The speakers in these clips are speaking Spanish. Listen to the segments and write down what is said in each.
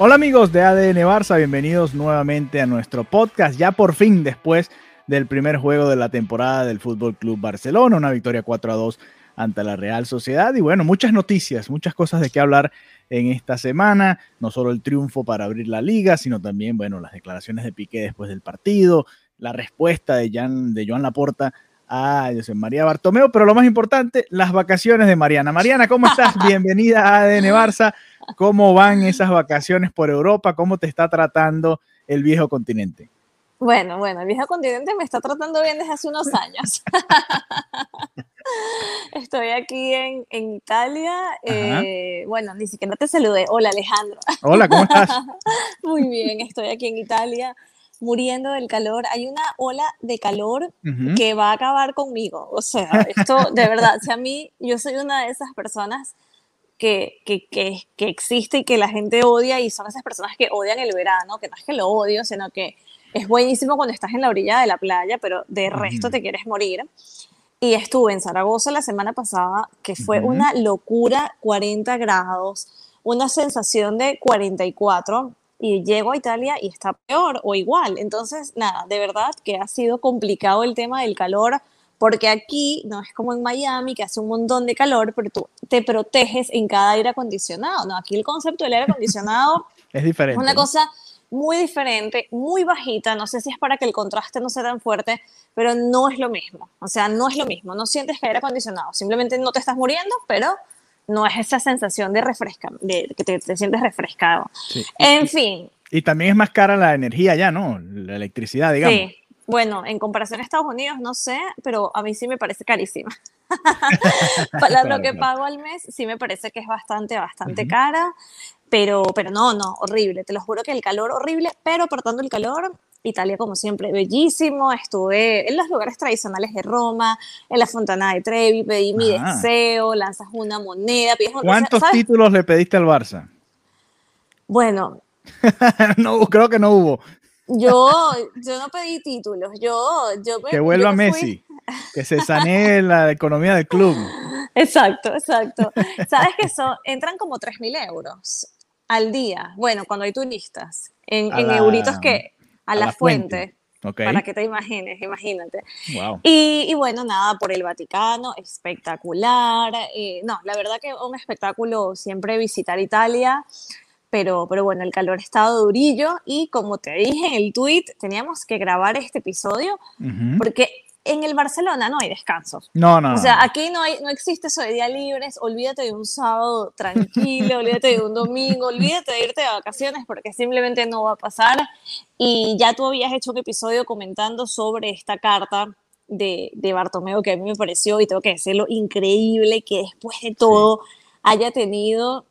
Hola amigos de ADN Barça, bienvenidos nuevamente a nuestro podcast, ya por fin después del primer juego de la temporada del Fútbol Club Barcelona, una victoria 4 a 2 ante la Real Sociedad. Y bueno, muchas noticias, muchas cosas de qué hablar en esta semana, no solo el triunfo para abrir la liga, sino también, bueno, las declaraciones de Piqué después del partido, la respuesta de, Jan, de Joan Laporta a José María Bartomeo, pero lo más importante, las vacaciones de Mariana. Mariana, ¿cómo estás? Bienvenida a ADN Barça. ¿Cómo van esas vacaciones por Europa? ¿Cómo te está tratando el viejo continente? Bueno, bueno, el viejo continente me está tratando bien desde hace unos años. Estoy aquí en, en Italia. Eh, bueno, ni siquiera te saludé. Hola, Alejandro. Hola, ¿cómo estás? Muy bien, estoy aquí en Italia muriendo del calor. Hay una ola de calor uh -huh. que va a acabar conmigo. O sea, esto de verdad, sea, a mí, yo soy una de esas personas que, que, que, que, existe y que la gente odia y son esas personas que odian el verano, que no es que lo odio, sino que es buenísimo cuando estás en la orilla de la playa, pero de resto uh -huh. te quieres morir. Y estuve en Zaragoza la semana pasada, que fue uh -huh. una locura, 40 grados, una sensación de 44, y llego a Italia y está peor o igual. Entonces, nada, de verdad que ha sido complicado el tema del calor, porque aquí no es como en Miami, que hace un montón de calor, pero tú te proteges en cada aire acondicionado. No, aquí el concepto del aire acondicionado es diferente. Es una cosa muy diferente, muy bajita. No sé si es para que el contraste no sea tan fuerte, pero no es lo mismo. O sea, no es lo mismo. No sientes aire acondicionado. Simplemente no te estás muriendo, pero no es esa sensación de refresca, de que te, te sientes refrescado. Sí. En y, fin. Y también es más cara la energía ya, ¿no? La electricidad, digamos. Sí. Bueno, en comparación a Estados Unidos, no sé, pero a mí sí me parece carísima. Para claro, lo que claro. pago al mes, sí me parece que es bastante, bastante uh -huh. cara, pero, pero no, no, horrible. Te lo juro que el calor horrible, pero apartando el calor, Italia, como siempre, bellísimo. Estuve en los lugares tradicionales de Roma, en la Fontana de Trevi, pedí mi ah. deseo, lanzas una moneda. Pides ¿Cuántos títulos le pediste al Barça? Bueno. no, creo que no hubo. Yo, yo no pedí títulos, yo, yo que vuelva yo Messi, que se sanee la economía del club. Exacto, exacto. Sabes que eso entran como 3 mil euros al día. Bueno, cuando hay turistas, en, en la, euritos que a, a la, la, fuente. fuente. Okay. Para que te imagines, imagínate. Wow. Y, y, bueno, nada, por el Vaticano, espectacular. Eh, no, la verdad que un espectáculo siempre visitar Italia pero, pero bueno, el calor estaba durillo y como te dije en el tweet, teníamos que grabar este episodio uh -huh. porque en el Barcelona no hay descansos. No, no. O sea, aquí no, hay, no existe eso de días libres, olvídate de un sábado tranquilo, olvídate de un domingo, olvídate de irte de vacaciones porque simplemente no va a pasar. Y ya tú habías hecho un episodio comentando sobre esta carta de, de Bartomeo que a mí me pareció, y tengo que decirlo, increíble que después de todo sí. haya tenido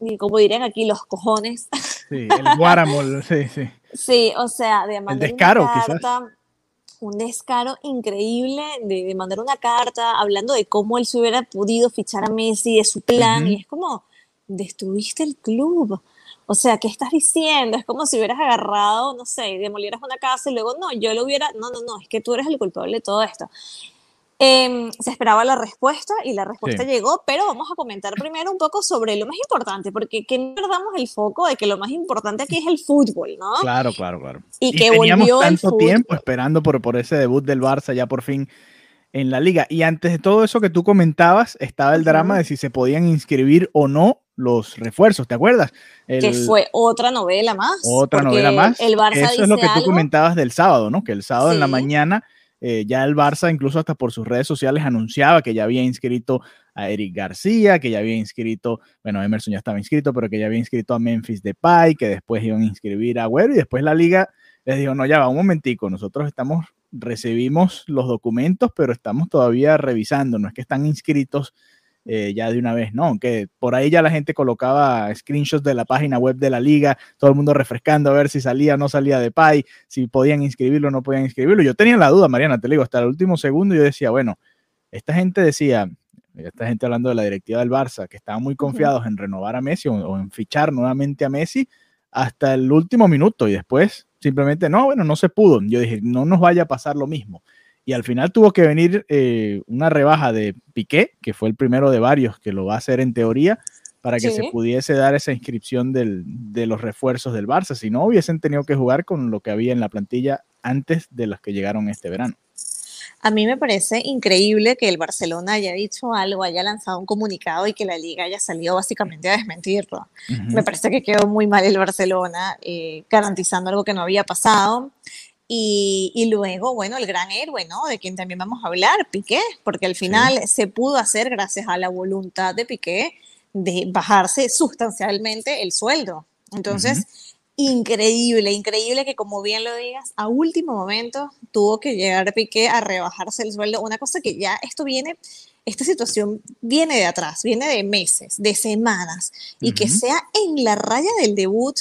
y como dirían aquí, los cojones. Sí, el guáramo, sí, sí. Sí, o sea, de mandar el descaro, carta, quizás. Un descaro increíble de, de, mandar una carta hablando de cómo él se hubiera podido fichar a Messi, de su plan, uh -huh. y es como, destruiste el club. O sea, ¿qué estás diciendo? Es como si hubieras agarrado, no sé, demolieras una casa y luego, no, yo lo hubiera, no, no, no, es que tú eres el culpable de todo esto. Eh, se esperaba la respuesta y la respuesta sí. llegó, pero vamos a comentar primero un poco sobre lo más importante, porque que no perdamos el foco de que lo más importante aquí es el fútbol, ¿no? Claro, claro, claro. Y, y que volvió tanto el tiempo esperando por, por ese debut del Barça ya por fin en la liga. Y antes de todo eso que tú comentabas, estaba el drama de si se podían inscribir o no los refuerzos, ¿te acuerdas? El, que fue otra novela más. Otra novela más. El Barça Eso dice es lo que algo. tú comentabas del sábado, ¿no? Que el sábado sí. en la mañana eh, ya el Barça, incluso hasta por sus redes sociales, anunciaba que ya había inscrito a Eric García, que ya había inscrito, bueno, Emerson ya estaba inscrito, pero que ya había inscrito a Memphis Depay, que después iban a inscribir a Agüero y después la liga les dijo, no, ya va, un momentico, nosotros estamos recibimos los documentos, pero estamos todavía revisando, no es que están inscritos eh, ya de una vez, no, que por ahí ya la gente colocaba screenshots de la página web de la liga, todo el mundo refrescando a ver si salía o no salía de PAI, si podían inscribirlo o no podían inscribirlo. Yo tenía la duda, Mariana, te digo, hasta el último segundo yo decía, bueno, esta gente decía, esta gente hablando de la directiva del Barça, que estaban muy confiados en renovar a Messi o, en fichar nuevamente a Messi hasta el último minuto y después simplemente, no, bueno, no se pudo. Yo dije, no nos vaya a pasar lo mismo y al final tuvo que venir eh, una rebaja de Piqué, que fue el primero de varios que lo va a hacer en teoría, para que se pudiese dar esa inscripción de los refuerzos del Barça. Si no, hubiesen tenido que jugar con lo que había en la plantilla antes de los que llegaron este verano. A mí me parece increíble que el Barcelona haya dicho algo, haya lanzado un comunicado y que la liga haya salido básicamente a desmentirlo. Me parece que quedó muy mal el Barcelona, eh, garantizando algo que no había pasado. Y, luego, bueno, el gran héroe, ¿no? De quien también vamos a hablar, Piqué, porque al final se pudo hacer gracias a la voluntad de Piqué de bajarse sustancialmente el sueldo. Entonces, increíble, increíble que como bien lo digas, a último momento tuvo que llegar Piqué a rebajarse el sueldo, una cosa que ya esto viene esta situación viene de atrás, viene de meses, de semanas, y que sea en la raya del debut,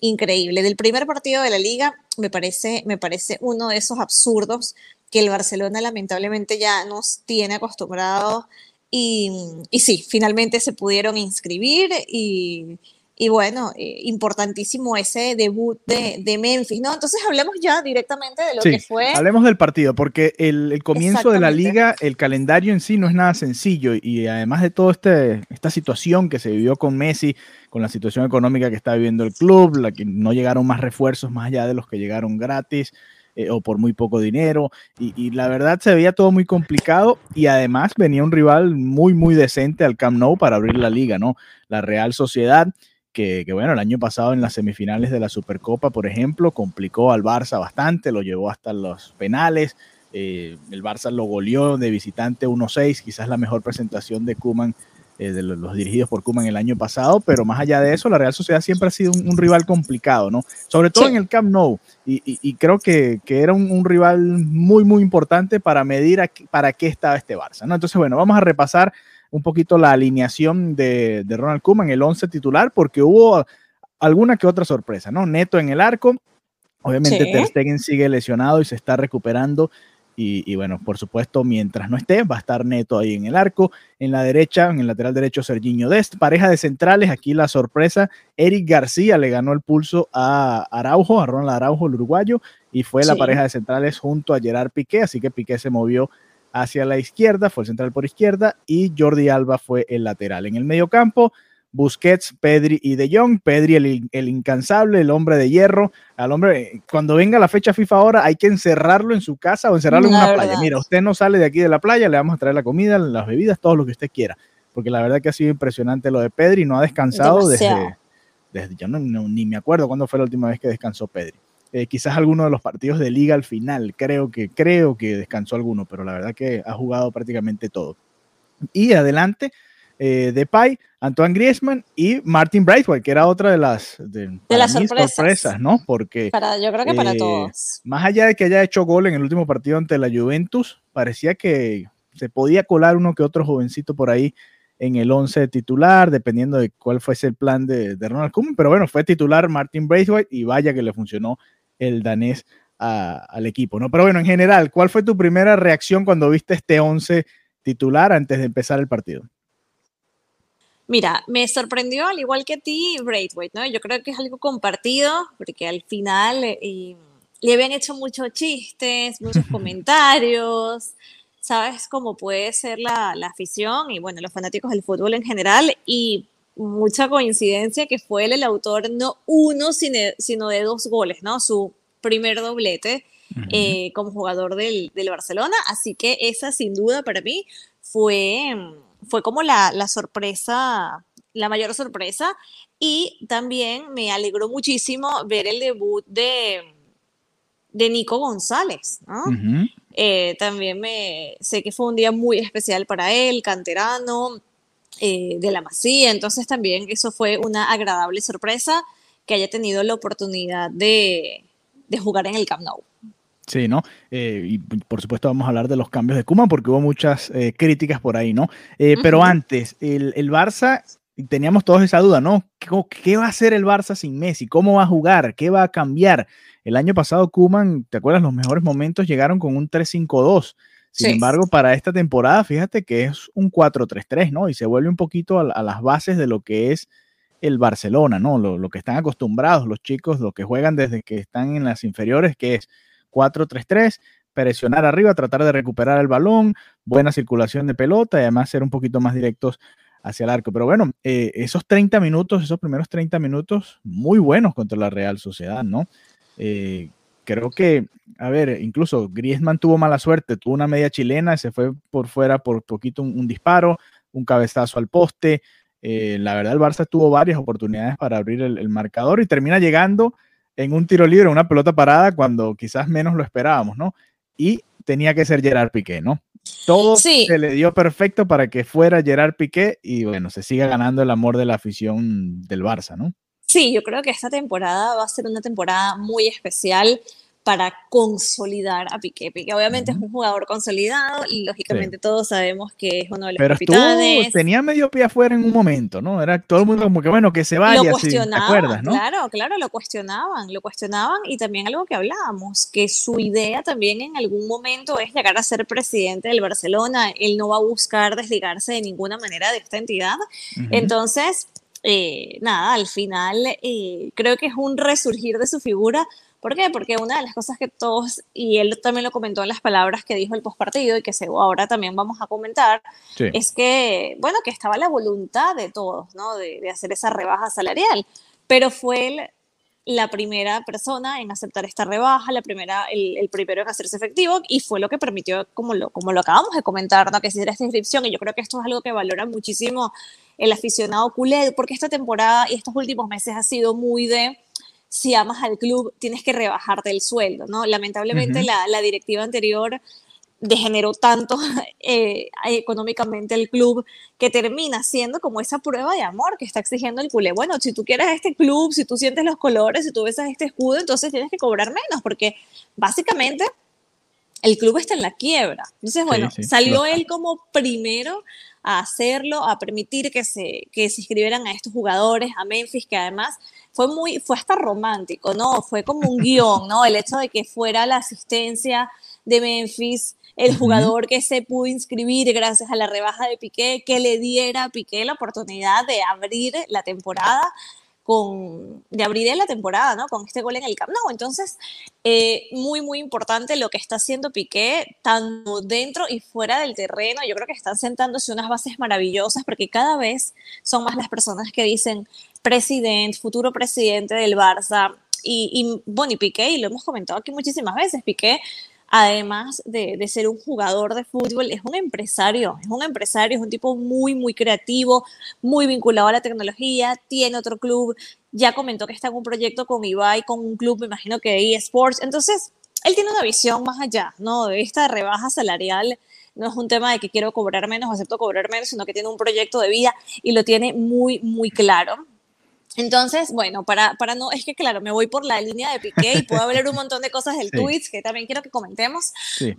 increíble. Del primer partido de la liga, me parece, me parece uno de esos absurdos que el Barcelona lamentablemente ya nos tiene acostumbrados. Y, y sí, finalmente se pudieron inscribir y, y bueno, eh, importantísimo ese debut de, Memphis, ¿no? Entonces hablemos ya directamente de lo que fue. Hablemos del partido, porque el, comienzo de la liga, el calendario en sí no es nada sencillo y además de toda este, esta situación que se vivió con Messi, con la situación económica que está viviendo el club, la que no llegaron más refuerzos más allá de los que llegaron gratis. Eh, o por muy poco dinero. Y, la verdad se veía todo muy complicado y además venía un rival muy, muy decente al Camp Nou para abrir la liga, ¿no? La Real Sociedad que, bueno, el año pasado en las semifinales de la Supercopa, por ejemplo, complicó al Barça bastante, lo llevó hasta los penales. Eh, el Barça lo goleó de visitante 1-6, quizás la mejor presentación de Kuman, eh, de los, dirigidos por Kuman el año pasado, pero más allá de eso, la Real Sociedad siempre ha sido un, rival complicado, ¿no? Sobre todo en el Camp Nou, y, creo que, era un, rival muy, muy importante para medir para qué estaba este Barça, ¿no? Entonces, bueno, vamos a repasar un poquito la alineación de, Ronald Koeman, el 11 titular, porque hubo alguna que otra sorpresa, ¿no? Neto en el arco, obviamente Ter Stegen sigue lesionado y se está recuperando. Y, bueno, por supuesto, mientras no esté, va a estar Neto ahí en el arco. En la derecha, en el lateral derecho, Serginho Dest. Pareja de centrales, aquí la sorpresa. Eric García le ganó el pulso a Araujo, a Ronald Araujo, el uruguayo, y fue la pareja de centrales junto a Gerard Piqué. Así que Piqué se movió hacia la izquierda, fue el central por izquierda y Jordi Alba fue el lateral. En el medio campo, Busquets, Pedri y De Jong. Pedri el, incansable, el hombre de hierro. Al hombre, cuando venga la fecha FIFA ahora, hay que encerrarlo en su casa o encerrarlo en una playa. Mira, usted no sale de aquí de la playa, le vamos a traer la comida, las bebidas, todo lo que usted quiera. Porque la verdad que ha sido impresionante lo de Pedri, no ha descansado desde, desde, yo no, ni me acuerdo cuándo fue la última vez que descansó Pedri. Eh, quizás alguno de los partidos de liga al final, creo que, creo que descansó alguno, pero la verdad que ha jugado prácticamente todo. Y adelante, eh, Depay, Antoine Griezmann y Martin Braithwaite, que era otra de las, de, las sorpresas. ¿no? Porque para, yo creo que para eh, todos. Más allá de que haya hecho gol en el último partido ante la Juventus, parecía que se podía colar uno que otro jovencito por ahí en el 11 titular, dependiendo de cuál fuese el plan de, de Ronald Koeman, pero bueno, fue titular Martin Braithwaite y vaya que le funcionó el danés al equipo, ¿no? Pero bueno, en general, ¿cuál fue tu primera reacción cuando viste este 11 titular antes de empezar el partido? Mira, me sorprendió al igual que a ti Braithwaite, ¿no? Yo creo que es algo compartido porque al final eh, le habían hecho muchos chistes, muchos comentarios, ¿sabes cómo puede ser la, la, afición y bueno, los fanáticos del fútbol en general? Y mucha coincidencia que fue él el autor no uno, sino de dos goles, ¿no? Su primer doblete eh, como jugador del, Barcelona. Así que esa sin duda para mí fue, fue como la, sorpresa, la mayor sorpresa. Y también me alegró muchísimo ver el debut de, de Nico González, ¿no? Eh, también me sé que fue un día muy especial para él, canterano, eh, de la Masía, entonces también eso fue una agradable sorpresa que haya tenido la oportunidad de, jugar en el Camp Nou. Sí, ¿no? Eh, y por supuesto vamos a hablar de los cambios de Kuma porque hubo muchas eh, críticas por ahí, ¿no? Eh, pero antes, el, el, Barça, teníamos todos esa duda, ¿no? ¿Qué, va a hacer el Barça sin Messi? ¿Cómo va a jugar? ¿Qué va a cambiar? El año pasado Kuman, ¿te acuerdas? Los mejores momentos llegaron con un 3-5-2. Sin embargo, para esta temporada, fíjate que es un 4-3-3, ¿no? Y se vuelve un poquito a, las bases de lo que es el Barcelona, ¿no? Lo, lo, que están acostumbrados los chicos, lo que juegan desde que están en las inferiores, que es 4-3-3, presionar arriba, tratar de recuperar el balón, buena circulación de pelota y además ser un poquito más directos hacia el arco. Pero bueno, eh, esos 30 minutos, esos primeros 30 minutos, muy buenos contra la Real Sociedad, ¿no? Eh, creo que, a ver, incluso Griezmann tuvo mala suerte, tuvo una media chilena, se fue por fuera por poquito un, disparo, un cabezazo al poste. Eh, la verdad, el Barça tuvo varias oportunidades para abrir el marcador y termina llegando en un tiro libre, una pelota parada, cuando quizás menos lo esperábamos, ¿no? Y tenía que ser Gerard Piqué, ¿no? Todo se le dio perfecto para que fuera Gerard Piqué y bueno, se siga ganando el amor de la afición del Barça, ¿no? Sí, yo creo que esta temporada va a ser una temporada muy especial para consolidar a Piqué. Piqué obviamente es un jugador consolidado y lógicamente todos sabemos que es uno de los Pero capitanes. tenía medio pie afuera en un momento, ¿no? Era todo el mundo como que bueno, que se vaya, lo cuestionaban, Claro, claro, lo cuestionaban, lo cuestionaban y también algo que hablábamos, que su idea también en algún momento es llegar a ser presidente del Barcelona, él no va a buscar desligarse de ninguna manera de esta entidad. Entonces, eh, nada, al final eh, creo que es un resurgir de su figura ¿Por qué? Porque una de las cosas que todos, y él también lo comentó en las palabras que dijo el postpartido y que ahora también vamos a comentar, es que, bueno, que estaba la voluntad de todos, ¿no? De, hacer esa rebaja salarial, pero fue él la primera persona en aceptar esta rebaja, la primera, el, primero en hacerse efectivo y fue lo que permitió, como lo, como lo acabamos de comentar, ¿no? que se hiciera esta inscripción y yo creo que esto es algo que valora muchísimo el aficionado culé, porque esta temporada y estos últimos meses ha sido muy de si amas al club, tienes que rebajarte el sueldo, ¿no? Lamentablemente la, la, directiva anterior degeneró tanto eh, económicamente el club que termina siendo como esa prueba de amor que está exigiendo el culé. Bueno, si tú quieres este club, si tú sientes los colores, si tú ves este escudo, entonces tienes que cobrar menos, porque básicamente el club está en la quiebra. Entonces, bueno, salió él como primero a hacerlo, a permitir que se, que se inscribieran a estos jugadores, a Memphis, que además fue muy, fue hasta romántico, ¿no? Fue como un guion, ¿no? El hecho de que fuera la asistencia de Memphis, el jugador que se pudo inscribir gracias a la rebaja de Piqué, que le diera a Piqué la oportunidad de abrir la temporada con, de abrir la temporada, ¿no? Con este gol en el Camp Nou. Entonces, eh, muy, muy importante lo que está haciendo Piqué, tanto dentro y fuera del terreno. Yo creo que están sentándose unas bases maravillosas porque cada vez son más las personas que dicen presidente, futuro presidente del Barça. Y, y bueno, y Piqué, y lo hemos comentado aquí muchísimas veces, Piqué además de, ser un jugador de fútbol, es un empresario, es un empresario, es un tipo muy, muy creativo, muy vinculado a la tecnología, tiene otro club, ya comentó que está en un proyecto con Ibai, con un club, me imagino que de eSports, entonces él tiene una visión más allá, ¿no? De esta rebaja salarial no es un tema de que quiero cobrar menos o acepto cobrar menos, sino que tiene un proyecto de vida y lo tiene muy, muy claro. Entonces, bueno, para, para no, es que claro, me voy por la línea de Piqué y puedo hablar un montón de cosas del tweets que también quiero que comentemos,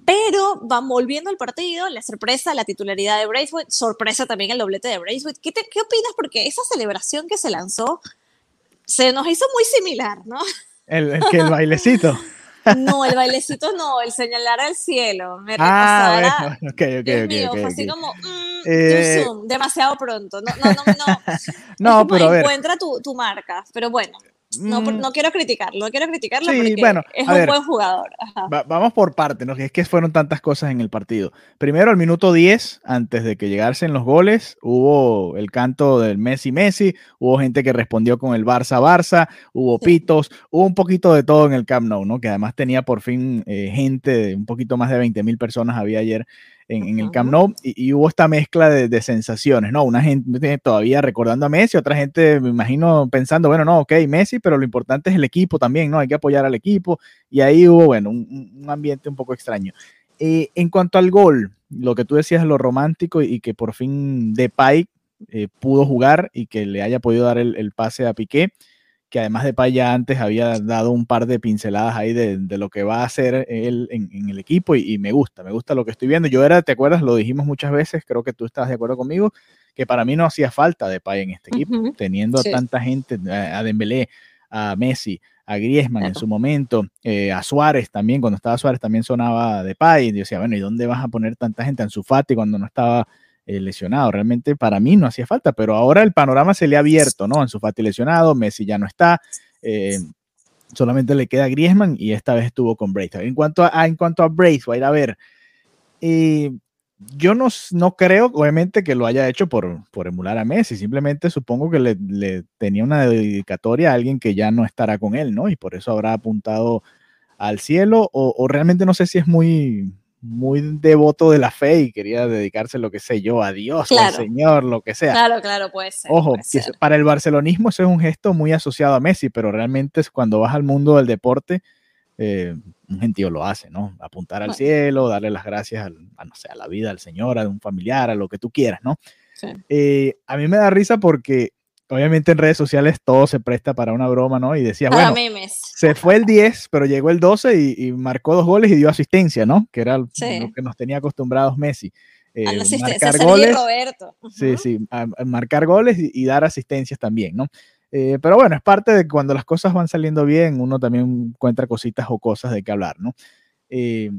pero van volviendo al partido, la sorpresa, la titularidad de Braithwaite, sorpresa también el doblete de Braithwaite. ¿Qué, ¿Qué opinas? Porque esa celebración que se lanzó se nos hizo muy similar, ¿no? El, el que el bailecito. No, el bailecito no, el señalar al cielo. Me ah, bueno, okay, okay, Dios okay, mío, fue así como, mm, eh... demasiado pronto. No, no, no. no, no pero a ver. Encuentra tu, tu marca, pero bueno. No, mm. no quiero criticarlo, no quiero criticarlo porque bueno, es un buen jugador. vamos por parte, ¿no? Es que fueron tantas cosas en el partido. Primero, al minuto 10, antes de que llegasen los goles, hubo el canto del Messi Messi, hubo gente que respondió con el Barça Barça, hubo pitos, hubo un poquito de todo en el Camp Nou, ¿no? Que además tenía por fin eh, gente, un poquito más de 20 mil personas había ayer en, el Camp Nou y, hubo esta mezcla de, sensaciones, ¿no? Una gente todavía recordando a Messi, otra gente, me imagino, pensando, bueno, no, ok, Messi, pero lo importante es el equipo también, ¿no? Hay que apoyar al equipo y ahí hubo, bueno, un, ambiente un poco extraño. Eh, en cuanto al gol, lo que tú decías, lo romántico y, que por fin Depay eh, pudo jugar y que le haya podido dar el, pase a Piqué, que además de Paya antes había dado un par de pinceladas ahí de, lo que va a hacer él en, el equipo y, me gusta, me gusta lo que estoy viendo. Yo era, ¿te acuerdas? Lo dijimos muchas veces, creo que tú estás de acuerdo conmigo, que para mí no hacía falta de Paya en este equipo, teniendo a tanta gente, a Dembélé, a Messi, a Griezmann en su momento, eh, a Suárez también, cuando estaba Suárez también sonaba de Pay, y decía, bueno, ¿y dónde vas a poner tanta gente en su Fati cuando no estaba eh, lesionado. Realmente para mí no hacía falta, pero ahora el panorama se le ha abierto, ¿no? En su Fati lesionado, Messi ya no está. Eh, solamente le queda Griezmann y esta vez estuvo con Braithwaite. En cuanto a, en cuanto a Braithwaite, a ver, eh, yo no, no, creo, obviamente, que lo haya hecho por, por emular a Messi. Simplemente supongo que le, le, tenía una dedicatoria a alguien que ya no estará con él, ¿no? Y por eso habrá apuntado al cielo. O realmente no sé si es muy, muy devoto de la fe y quería dedicarse, lo que sé yo, a Dios, al Señor, lo que sea. Claro, claro, puede ser. Ojo, para el barcelonismo eso es un gesto muy asociado a Messi, pero realmente es cuando vas al mundo del deporte, eh, un gentío lo hace, ¿no? Apuntar al cielo, darle las gracias a, no sé, a la vida, al Señor, a un familiar, a lo que tú quieras, ¿no? Eh, a mí me da risa porque obviamente en redes sociales todo se presta para una broma, ¿no? Y decía, bueno, se fue el 10, pero llegó el 12 y, marcó dos goles y dio asistencia, ¿no? Que era lo que nos tenía acostumbrados Messi. Eh, marcar goles, Sí, sí, marcar goles y, dar asistencias también, ¿no? Eh, pero bueno, es parte de cuando las cosas van saliendo bien, uno también encuentra cositas o cosas de qué hablar, ¿no? Eh,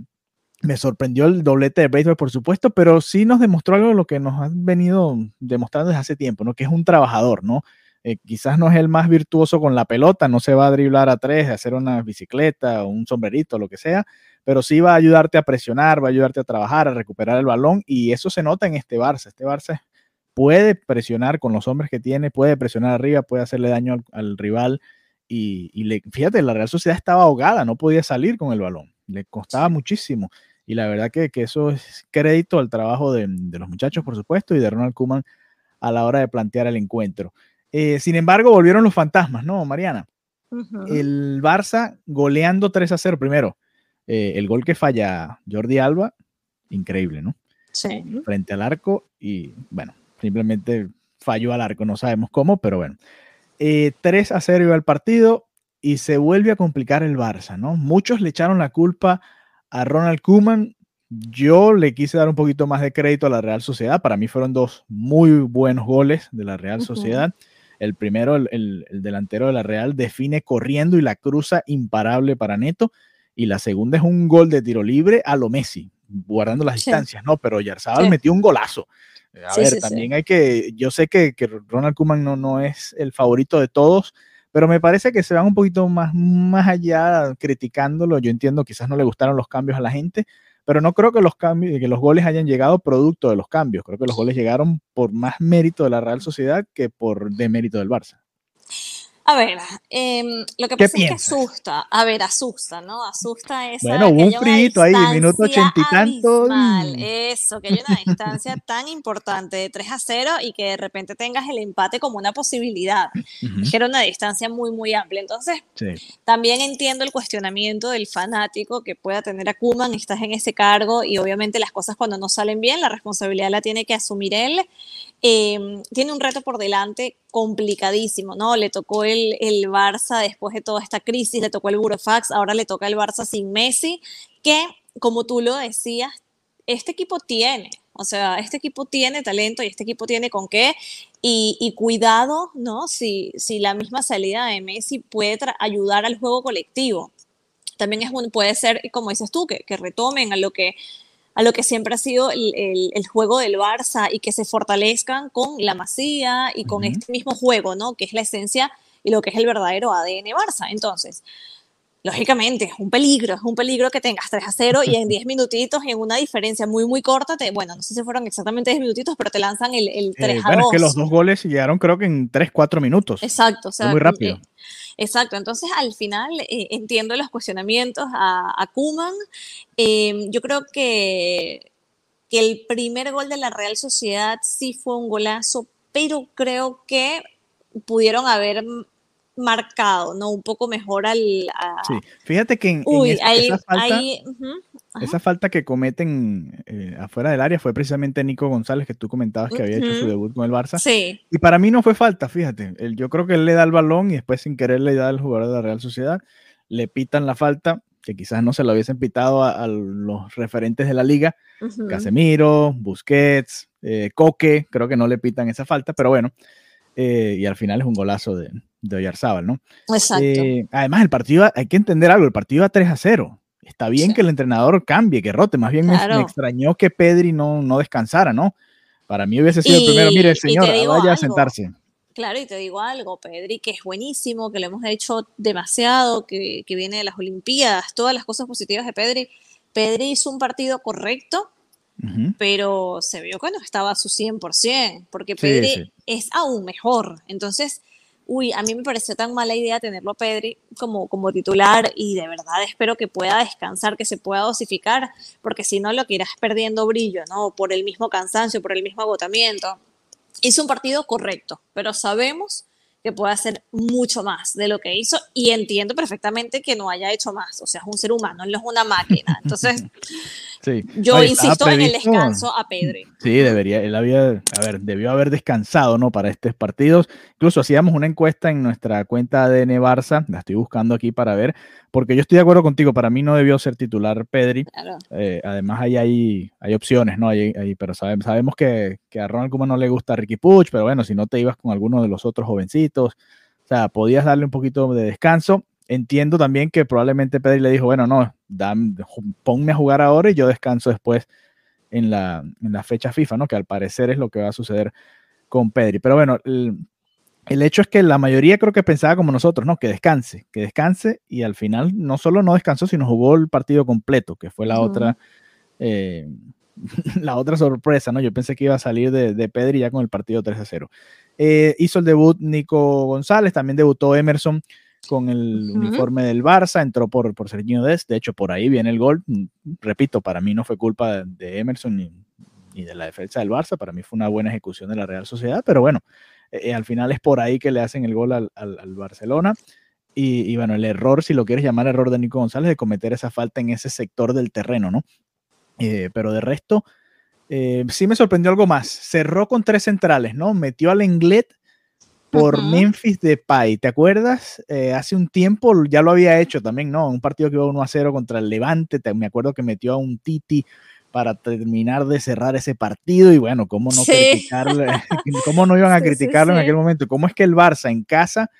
me sorprendió el doblete de béisbol, por supuesto, pero sí nos demostró algo lo que nos han venido demostrando desde hace tiempo, ¿no? Que es un trabajador, ¿no? Eh, quizás no es el más virtuoso con la pelota, no se va a driblar a tres, a hacer una bicicleta un sombrerito, lo que sea, pero sí va a ayudarte a presionar, va a ayudarte a trabajar, a recuperar el balón, y eso se nota en este Barça. Este Barça puede presionar con los hombres que tiene, puede presionar arriba, puede hacerle daño al, rival, y, le, fíjate, la Real Sociedad estaba ahogada, no podía salir con el balón, le costaba muchísimo. Y la verdad que, eso es crédito al trabajo de, los muchachos, por supuesto, y de Ronald Kuman a la hora de plantear el encuentro. Eh, sin embargo, volvieron los fantasmas, ¿no, Mariana? El Barça goleando 3 a 0 primero. Eh, el gol que falla Jordi Alba, increíble, ¿no? Sí. Frente al arco y, bueno, simplemente falló al arco, no sabemos cómo, pero bueno. 3 eh, a 0 iba el partido y se vuelve a complicar el Barça, ¿no? Muchos le echaron la culpa a Ronald Koeman, yo le quise dar un poquito más de crédito a la Real Sociedad. Para mí fueron dos muy buenos goles de la Real Sociedad. El primero, el, delantero de la Real, define corriendo y la cruza imparable para Neto. Y la segunda es un gol de tiro libre a lo Messi, guardando las distancias, ¿no? Pero Yarzabal metió un golazo. A ver, también hay que, yo sé que, que Ronald Koeman no, no es el favorito de todos, pero me parece que se van un poquito más, más allá criticándolo. Yo entiendo, quizás no le gustaron los cambios a la gente, pero no creo que los cambios, que los goles hayan llegado producto de los cambios. Creo que los goles llegaron por más mérito de la Real Sociedad que por demérito del Barça. A ver, em, lo que pasa es que asusta. A ver, asusta, ¿no? Asusta esa. Bueno, hubo un frito ahí, minuto ochenta y tanto. Eso, que hay una distancia tan importante de 3 a 0 y que de repente tengas el empate como una posibilidad. que era una distancia muy, muy amplia. Entonces, también entiendo el cuestionamiento del fanático que pueda tener a Kuman, estás en ese cargo y obviamente las cosas cuando no salen bien, la responsabilidad la tiene que asumir él. Em, tiene un reto por delante complicadísimo, ¿no? Le tocó el, el Barça después de toda esta crisis, le tocó el Burofax, ahora le toca el Barça sin Messi, que, como tú lo decías, este equipo tiene, o sea, este equipo tiene talento y este equipo tiene con qué. Y, cuidado, ¿no? Si, si la misma salida de Messi puede ayudar al juego colectivo. También es puede ser, como dices tú, que, que retomen a lo que a lo que siempre ha sido el, el, juego del Barça y que se fortalezcan con la masía y con este mismo juego, ¿no? Que es la esencia y lo que es el verdadero ADN Barça. Entonces, lógicamente, es un peligro, es un peligro que tengas 3 a 0 y en 10 minutitos, en una diferencia muy, muy corta, te, bueno, no sé si fueron exactamente 10 minutitos, pero te lanzan el, el 3 eh, a bueno, es que los dos goles llegaron creo que en 3, 4 minutos. Exacto, o sea, muy rápido. Eh, exacto, entonces al final eh, entiendo los cuestionamientos a, a Kuman. Em, yo creo que, que el primer gol de la Real Sociedad sí fue un golazo, pero creo que pudieron haber marcado, ¿no? Un poco mejor al... Sí, fíjate que en, Uy, esa, ahí, falta, ahí, esa falta que cometen eh, afuera del área fue precisamente Nico González, que tú comentabas que había hecho su debut con el Barça. Sí. Y para mí no fue falta, fíjate. yo creo que él le da el balón y después sin querer le da al jugador de la Real Sociedad, le pitan la falta, que quizás no se lo hubiesen pitado a, los referentes de la liga, Casemiro, Busquets, eh, Coque, creo que no le pitan esa falta, pero bueno, eh, y al final es un golazo de, de Oyarzábal, ¿no? Exacto. Eh, además, el partido, hay que entender algo, el partido a 3 a 0. Está bien que el entrenador cambie, que rote, más bien me, extrañó que Pedri no, no descansara, ¿no? Para mí hubiese sido el primero, mire, el señor, vaya a sentarse. Claro, y te digo algo, Pedri, que es buenísimo, que lo hemos hecho demasiado, que, que viene de las Olimpiadas, todas las cosas positivas de Pedri. Pedri hizo un partido correcto, pero se vio que no estaba a su 100%, porque Pedri es aún mejor. Entonces, uy, a mí me pareció tan mala idea tenerlo a Pedri como, como titular y de verdad espero que pueda descansar, que se pueda dosificar, porque si no lo que irás perdiendo brillo, ¿no? Por el mismo cansancio, por el mismo agotamiento. Hizo un partido correcto, pero sabemos que puede hacer mucho más de lo que hizo y entiendo perfectamente que no haya hecho más. O sea, es un ser humano, no es una máquina. Entonces, yo insisto en el descanso a Pedri. Sí, debería, él había, a ver, debió haber descansado, ¿no? Para estos partidos. Incluso hacíamos una encuesta en nuestra cuenta de Barça, la estoy buscando aquí para ver, porque yo estoy de acuerdo contigo, para mí no debió ser titular Pedri. Eh, además, ahí hay, hay opciones, ¿no? Hay, pero sabemos, sabemos que, que, a Ronald Koeman no le gusta Ricky Puch, pero bueno, si no te ibas con alguno de los otros jovencitos, o sea, podías darle un poquito de descanso entiendo también que probablemente Pedri le dijo, bueno, no, ponme a jugar ahora y yo descanso después en la, en la, fecha FIFA, ¿no? Que al parecer es lo que va a suceder con Pedri. Pero bueno, el, hecho es que la mayoría creo que pensaba como nosotros, ¿no? Que descanse, que descanse y al final no solo no descansó, sino jugó el partido completo, que fue la otra... Eh, la otra sorpresa, ¿no? Yo pensé que iba a salir de, de Pedri ya con el partido 3 a 0. Eh, hizo el debut Nico González, también debutó Emerson con el uniforme del Barça, entró por, por Sergio Dest, de hecho por ahí viene el gol, repito, para mí no fue culpa de, Emerson ni, de la defensa del Barça, para mí fue una buena ejecución de la Real Sociedad, pero bueno, eh, eh, al final es por ahí que le hacen el gol al, Barcelona. Y, bueno, el error, si lo quieres llamar error de Nico González, de cometer esa falta en ese sector del terreno, ¿no? Eh, pero de resto, sí me sorprendió algo más. Cerró con tres centrales, ¿no? Metió al Englet por Memphis Depay. ¿Te acuerdas? Eh, hace un tiempo ya lo había hecho también, ¿no? Un partido que iba 1 a 0 contra el Levante. me acuerdo que metió a un Titi para terminar de cerrar ese partido y bueno, cómo no criticarlo, cómo no iban a criticarlo en aquel momento, cómo es que el Barça en casa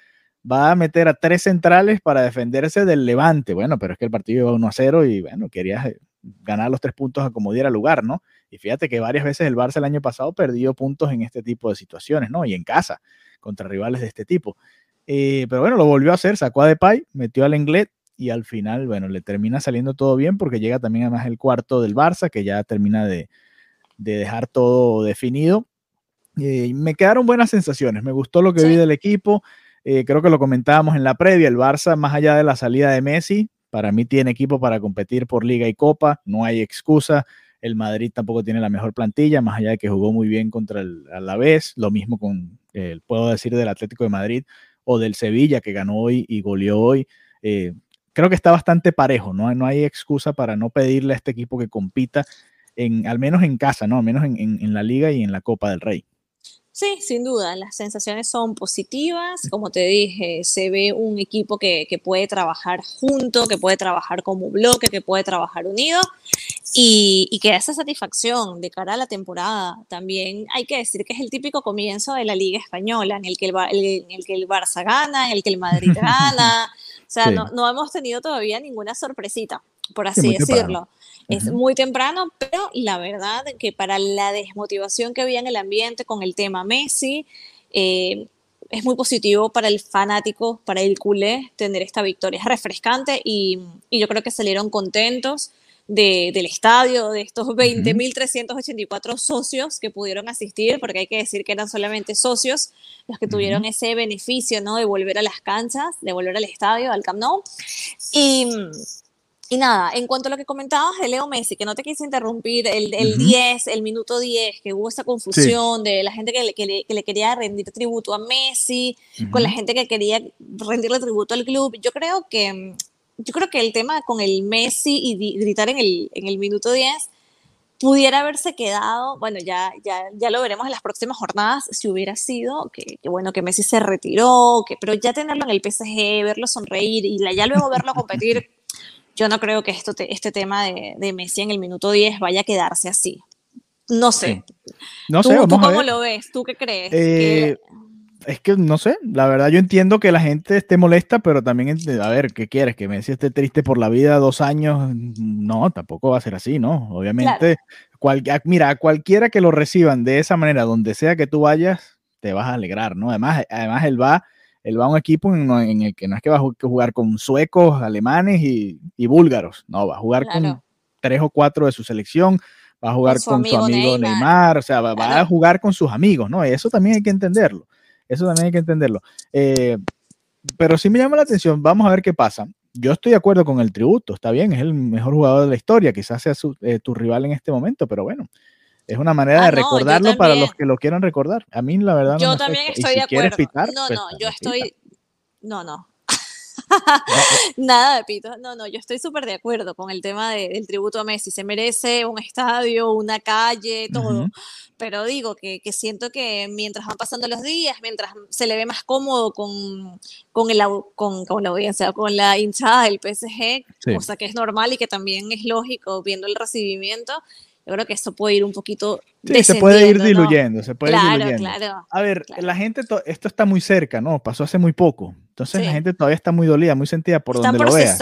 va a meter a tres centrales para defenderse del Levante, bueno, pero es que el partido iba 1 a 0 y bueno, quería eh, ganar los tres puntos a como diera lugar, ¿no? Y fíjate que varias veces el Barça el año pasado perdió puntos en este tipo de situaciones, ¿no? Y en casa contra rivales de este tipo. Eh, pero bueno, lo volvió a hacer, sacó a Depay, metió al Englet y al final, bueno, le termina saliendo todo bien porque llega también además el cuarto del Barça, que ya termina de, dejar todo definido. Eh, me quedaron buenas sensaciones, me gustó lo que vi del equipo, eh, creo que lo comentábamos en la previa, el Barça, más allá de la salida de Messi, para mí tiene equipo para competir por Liga y Copa, no hay excusa. El Madrid tampoco tiene la mejor plantilla, más allá de que jugó muy bien contra el Alavés, lo mismo con, eh, puedo decir, del Atlético de Madrid o del Sevilla, que ganó hoy y goleó hoy. Eh, creo que está bastante parejo, ¿no? no hay excusa para no pedirle a este equipo que compita, en, al menos en casa, ¿no? Al menos en la Liga y en la Copa del Rey. Sí, sin duda, las sensaciones son positivas. Como te dije, se ve un equipo que, puede trabajar junto, que puede trabajar como bloque, que puede trabajar unido y, y, que da esa satisfacción de cara a la temporada. También hay que decir que es el típico comienzo de la Liga Española, en el que el, en el, que el Barça gana, en el que el Madrid gana. O sea, no, no hemos tenido todavía ninguna sorpresita, por así decirlo. Es muy temprano, pero la verdad que para la desmotivación que había en el ambiente con el tema Messi, eh, es muy positivo para el fanático, para el culé, tener esta victoria. Es refrescante y, yo creo que salieron contentos del estadio, de estos 20.384 socios que pudieron asistir, porque hay que decir que eran solamente socios los que tuvieron ese beneficio, ¿no? De volver a las canchas, de volver al estadio, al Camp Nou. Y y nada, en cuanto a lo que comentabas de Leo Messi, que no te quise interrumpir, el, el 10, el minuto 10, que hubo esa confusión de la gente que le, que, le, quería rendir tributo a Messi, con la gente que quería rendirle tributo al club. Yo creo que, yo creo que el tema con el Messi y gritar en el, en el minuto 10 pudiera haberse quedado, bueno, ya, ya, ya lo veremos en las próximas jornadas, si hubiera sido que, bueno, que Messi se retiró, que, pero ya tenerlo en el PSG, verlo sonreír y ya luego verlo competir yo no creo que esto este tema de, Messi en el minuto 10 vaya a quedarse así. No sé. No sé, ¿Tú cómo lo ves? ¿Tú qué crees? Eh, es que no sé, la verdad yo entiendo que la gente esté molesta, pero también, a ver, ¿qué quieres? ¿Que Messi esté triste por la vida dos años? No, tampoco va a ser así, ¿no? Obviamente, mira, a cualquiera que lo reciban de esa manera, donde sea que tú vayas, te vas a alegrar, ¿no? Además, además él va él va a un equipo en, el que no es que va a jugar con suecos, alemanes y, búlgaros, no, va a jugar con tres o cuatro de su selección, va a jugar con su amigo, Neymar. o sea, va, a jugar con sus amigos, ¿no? Eso también hay que entenderlo, eso también hay que entenderlo. Eh, pero sí me llama la atención, vamos a ver qué pasa. Yo estoy de acuerdo con el tributo, está bien, es el mejor jugador de la historia, quizás sea eh, tu rival en este momento, pero bueno, es una manera de ah, recordarlo para los que lo quieran recordar. A mí, la verdad, no Yo también estoy de acuerdo. no, pues, no, yo estoy. No, no. Nada de pito. No, no, yo estoy súper de acuerdo con el tema del tributo a Messi. Se merece un estadio, una calle, todo. Pero digo que, que, siento que mientras van pasando los días, mientras se le ve más cómodo con, con, el, con, con la audiencia, con la hinchada del PSG, cosa que es normal y que también es lógico viendo el recibimiento, yo creo que eso puede ir un poquito. Sí, se puede ir diluyendo, se puede ir diluyendo. Claro. A ver, la gente, esto está muy cerca, ¿no? Pasó hace muy poco. Entonces la gente todavía está muy dolida, muy sentida por donde lo vea.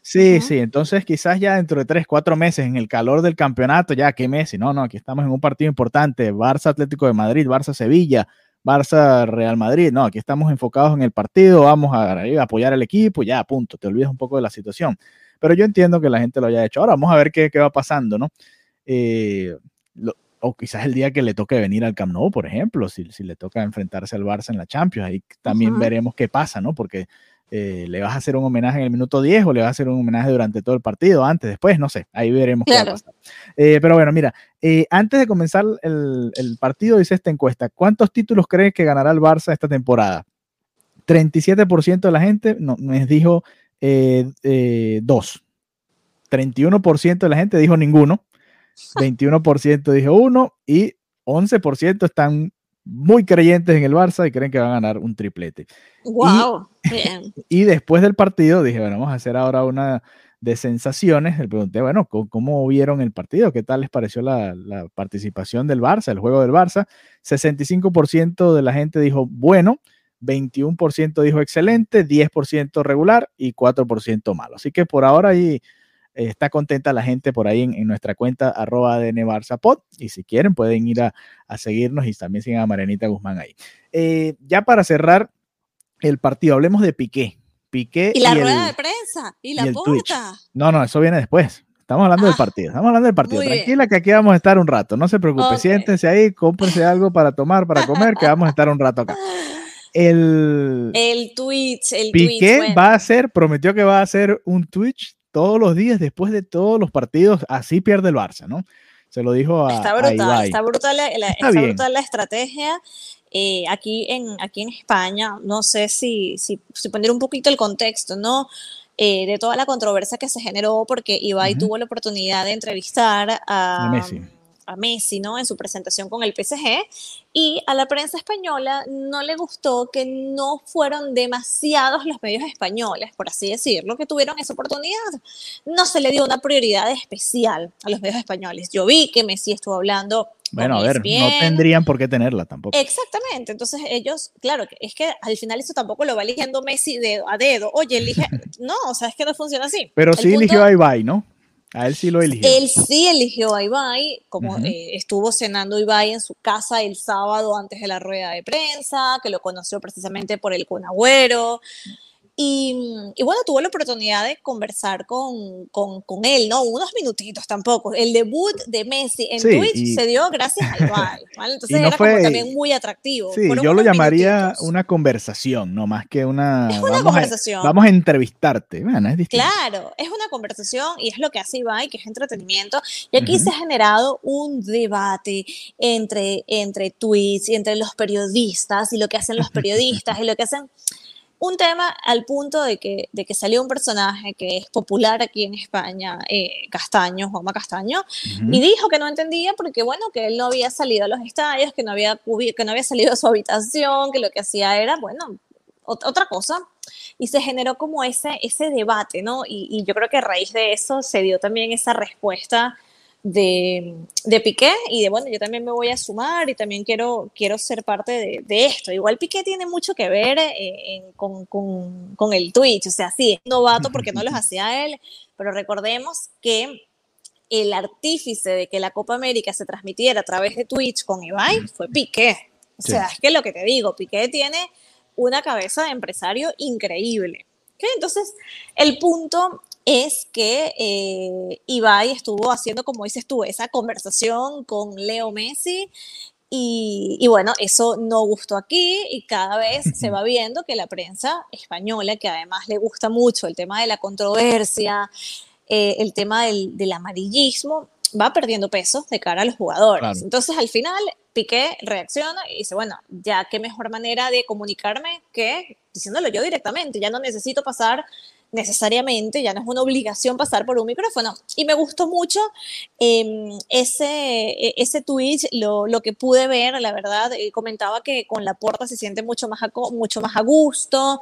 Sí, sí. Entonces quizás ya dentro de tres, cuatro meses, en el calor del campeonato, ya qué Messi. No, no, aquí estamos en un partido importante. Barça Atlético de Madrid, Barça Sevilla, Barça Real Madrid. No, aquí estamos enfocados en el partido, vamos a, a apoyar al equipo, ya, punto. Te olvidas un poco de la situación. Pero yo entiendo que la gente lo haya hecho. Ahora vamos a ver qué, qué va pasando, ¿no? Eh, o quizás el día que le toque venir al Camp Nou, por ejemplo, si, si le toca enfrentarse al Barça en la Champions, ahí también veremos qué pasa, ¿no? Porque eh, le vas a hacer un homenaje en el minuto 10 o le vas a hacer un homenaje durante todo el partido, antes, después, no sé, ahí veremos qué va a pasar. Eh, pero bueno, mira, antes de comenzar el, el, partido, dice esta encuesta, ¿cuántos títulos crees que ganará el Barça esta temporada? 37% de la gente nos dijo dos. 31% de la gente dijo ninguno. 21% dijo uno y 11% están muy creyentes en el Barça y creen que va a ganar un triplete. ¡Wow! Y, después del partido dije, bueno, vamos a hacer ahora una de sensaciones. Le pregunté, bueno, ¿cómo, vieron el partido? ¿Qué tal les pareció la, la participación del Barça, el juego del Barça? 65% de la gente dijo bueno, 21% dijo excelente, 10% regular y 4% malo. Así que por ahora ahí está contenta la gente por ahí en, nuestra cuenta arroba y si quieren pueden ir a, seguirnos y también sigan a Marianita Guzmán ahí. Eh, ya para cerrar el partido, hablemos de Piqué. Piqué y la rueda de prensa y la puerta. No, no, eso viene después. Estamos hablando del ah, partido, estamos hablando del partido. Tranquila que aquí vamos a estar un rato, no se preocupe, siéntense ahí, cómprense algo para tomar, para comer, que vamos a estar un rato acá. El, el Twitch, el Piqué va a hacer, prometió que va a hacer un Twitch todos los días después de todos los partidos, así pierde el Barça, ¿no? Se lo dijo a Está brutal, está brutal, la, está brutal la estrategia. Eh, aquí, en, aquí en España, no sé si, si, poner un poquito el contexto, ¿no? Eh, de toda la controversia que se generó porque Ibai tuvo la oportunidad de entrevistar a, Messi a Messi, ¿no? En su presentación con el PSG. Y a la prensa española no le gustó que no fueron demasiados los medios españoles, por así decirlo, que tuvieron esa oportunidad. No se le dio una prioridad especial a los medios españoles. Yo vi que Messi estuvo hablando bueno, a ver, no tendrían por qué tenerla tampoco. Exactamente, entonces ellos, claro, es que al final eso tampoco lo va eligiendo Messi dedo a dedo. Oye, elige, no, o sea, es que no funciona así. Pero sí eligió a Ibai, ¿no? A él sí lo eligió. Él sí eligió a Ibai, como eh, estuvo cenando Ibai en su casa el sábado antes de la rueda de prensa, que lo conoció precisamente por el Conagüero. Y, bueno, tuve la oportunidad de conversar con, con, con, él, ¿no? Unos minutitos tampoco. El debut de Messi en Twitch se dio gracias al ¿vale? Entonces era como también muy atractivo. Sí, yo lo llamaría una conversación, no más que una... Es una conversación. vamos a entrevistarte. Bueno, es claro, es una conversación y es lo que hace Ibai, que es entretenimiento. Y aquí se ha generado un debate entre, entre tweets y entre los periodistas y lo que hacen los periodistas y lo que hacen un tema al punto de que, de que salió un personaje que es popular aquí en España, eh, Castaño, Juanma Castaño, y dijo que no entendía porque, bueno, que él no había salido a los estadios, que no había, que no había salido de su habitación, que lo que hacía era, bueno, otra cosa. Y se generó como ese, ese debate, ¿no? Y, y yo creo que a raíz de eso se dio también esa respuesta de, de, Piqué y de, bueno, yo también me voy a sumar y también quiero, quiero ser parte de, esto. Igual Piqué tiene mucho que ver eh, con, con, con, el Twitch, o sea, sí, es novato porque no los hacía él, pero recordemos que el artífice de que la Copa América se transmitiera a través de Twitch con Ibai fue Piqué. O sea, es que lo que te digo, Piqué tiene una cabeza de empresario increíble. Entonces, el punto es que eh, Ibai estuvo haciendo, como dices tú, esa conversación con Leo Messi. Y, bueno, eso no gustó aquí y cada vez se va viendo que la prensa española, que además le gusta mucho el tema de la controversia, eh, el tema del, amarillismo, va perdiendo peso de cara a los jugadores. Entonces al final Piqué reacciona y dice, bueno, ya qué mejor manera de comunicarme que diciéndolo yo directamente, ya no necesito pasar necesariamente, ya no es una obligación pasar por un micrófono. Y me gustó mucho em, ese, e, ese lo, lo, que pude ver, la verdad, eh, comentaba que con la puerta se siente mucho más, a, mucho más a gusto,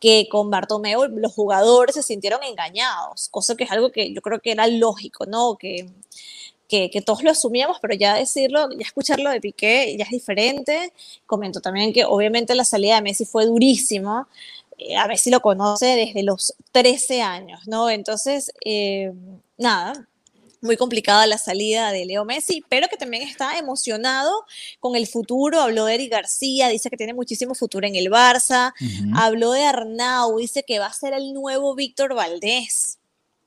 que con Bartomeu los jugadores se sintieron engañados, cosa que es algo que yo creo que era lógico, ¿no? Que, que, que, todos lo asumíamos, pero ya decirlo, ya escucharlo de Piqué ya es diferente. Comento también que obviamente la salida de Messi fue durísima, a ver si lo conoce desde los 13 años, ¿no? Entonces, eh, nada, muy complicada la salida de Leo Messi, pero que también está emocionado con el futuro. Habló de Eric García, dice que tiene muchísimo futuro en el Barça. Habló de Arnau, dice que va a ser el nuevo Víctor Valdés.